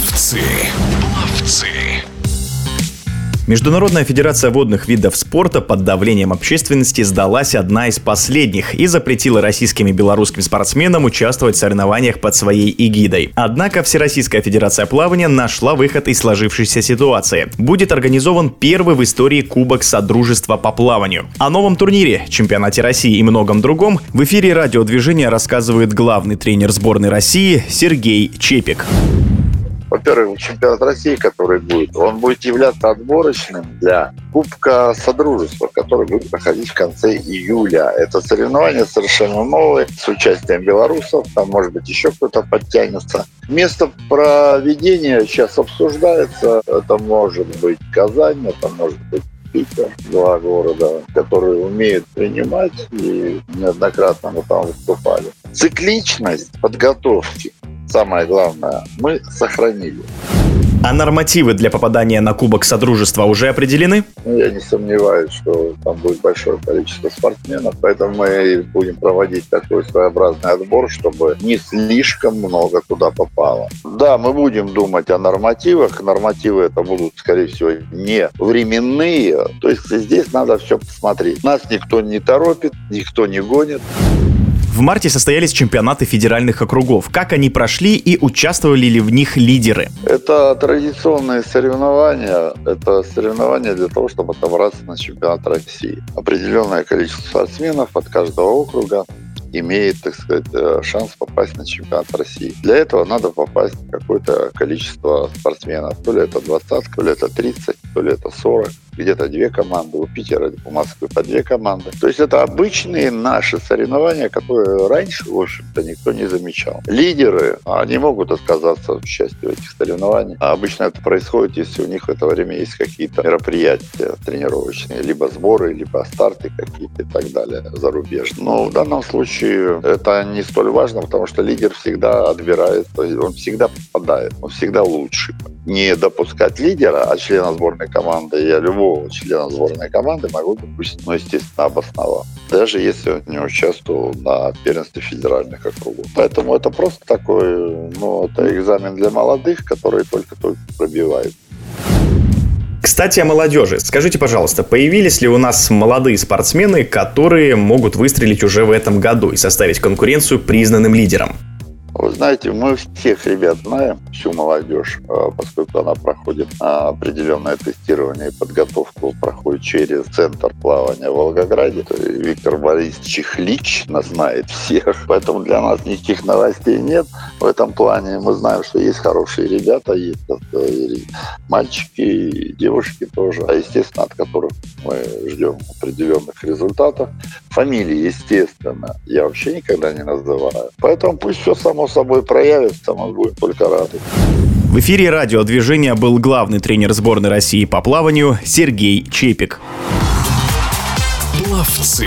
Ловцы. Ловцы. Международная федерация водных видов спорта под давлением общественности сдалась одна из последних и запретила российским и белорусским спортсменам участвовать в соревнованиях под своей эгидой. Однако Всероссийская федерация плавания нашла выход из сложившейся ситуации. Будет организован первый в истории Кубок Содружества по плаванию. О новом турнире, чемпионате России и многом другом в эфире радиодвижения рассказывает главный тренер сборной России Сергей Чепик. Во-первых, чемпионат России, который будет, он будет являться отборочным для Кубка Содружества, который будет проходить в конце июля. Это соревнование совершенно новое, с участием белорусов, там, может быть, еще кто-то подтянется. Место проведения сейчас обсуждается. Это может быть Казань, это может быть Питер, два города, которые умеют принимать и неоднократно мы там выступали. Цикличность подготовки самое главное, мы сохранили. А нормативы для попадания на Кубок Содружества уже определены? Ну, я не сомневаюсь, что там будет большое количество спортсменов, поэтому мы будем проводить такой своеобразный отбор, чтобы не слишком много туда попало. Да, мы будем думать о нормативах. Нормативы это будут, скорее всего, не временные. То есть здесь надо все посмотреть. Нас никто не торопит, никто не гонит. В марте состоялись чемпионаты федеральных округов. Как они прошли и участвовали ли в них лидеры? Это традиционные соревнования. Это соревнования для того, чтобы отобраться на чемпионат России. Определенное количество спортсменов от каждого округа имеет, так сказать, э, шанс попасть на чемпионат России. Для этого надо попасть какое-то количество спортсменов. То ли это 20, то ли это 30, то ли это 40 где-то две команды, у Питера, у Москвы по две команды. То есть это обычные наши соревнования, которые раньше, в общем-то, никто не замечал. Лидеры, они могут отказаться от участия в этих соревнованиях. А обычно это происходит, если у них в это время есть какие-то мероприятия тренировочные, либо сборы, либо старты какие-то и так далее зарубежные. Но в данном случае это не столь важно, потому что лидер всегда отбирает, он всегда попадает, он всегда лучший. Не допускать лидера, а члена сборной команды я любого любого члена сборной команды могу допустить, ну, естественно, обосновал. Даже если он не участвовал на первенстве федеральных округов. Поэтому это просто такой, ну, это экзамен для молодых, которые только-только пробивают. Кстати, о молодежи. Скажите, пожалуйста, появились ли у нас молодые спортсмены, которые могут выстрелить уже в этом году и составить конкуренцию признанным лидерам? Вы знаете, мы всех ребят знаем, всю молодежь, а, поскольку она проходит определенное тестирование и подготовку проходит через Центр плавания в Волгограде. Виктор Борисович лично знает всех, поэтому для нас никаких новостей нет. В этом плане мы знаем, что есть хорошие ребята, есть и мальчики, и девушки тоже, а естественно, от которых мы ждем определенных результатов. Фамилии, естественно, я вообще никогда не называю. Поэтому пусть все само собой проявится, мы будем только рады. В эфире радиодвижения был главный тренер сборной России по плаванию Сергей Чепик. Пловцы.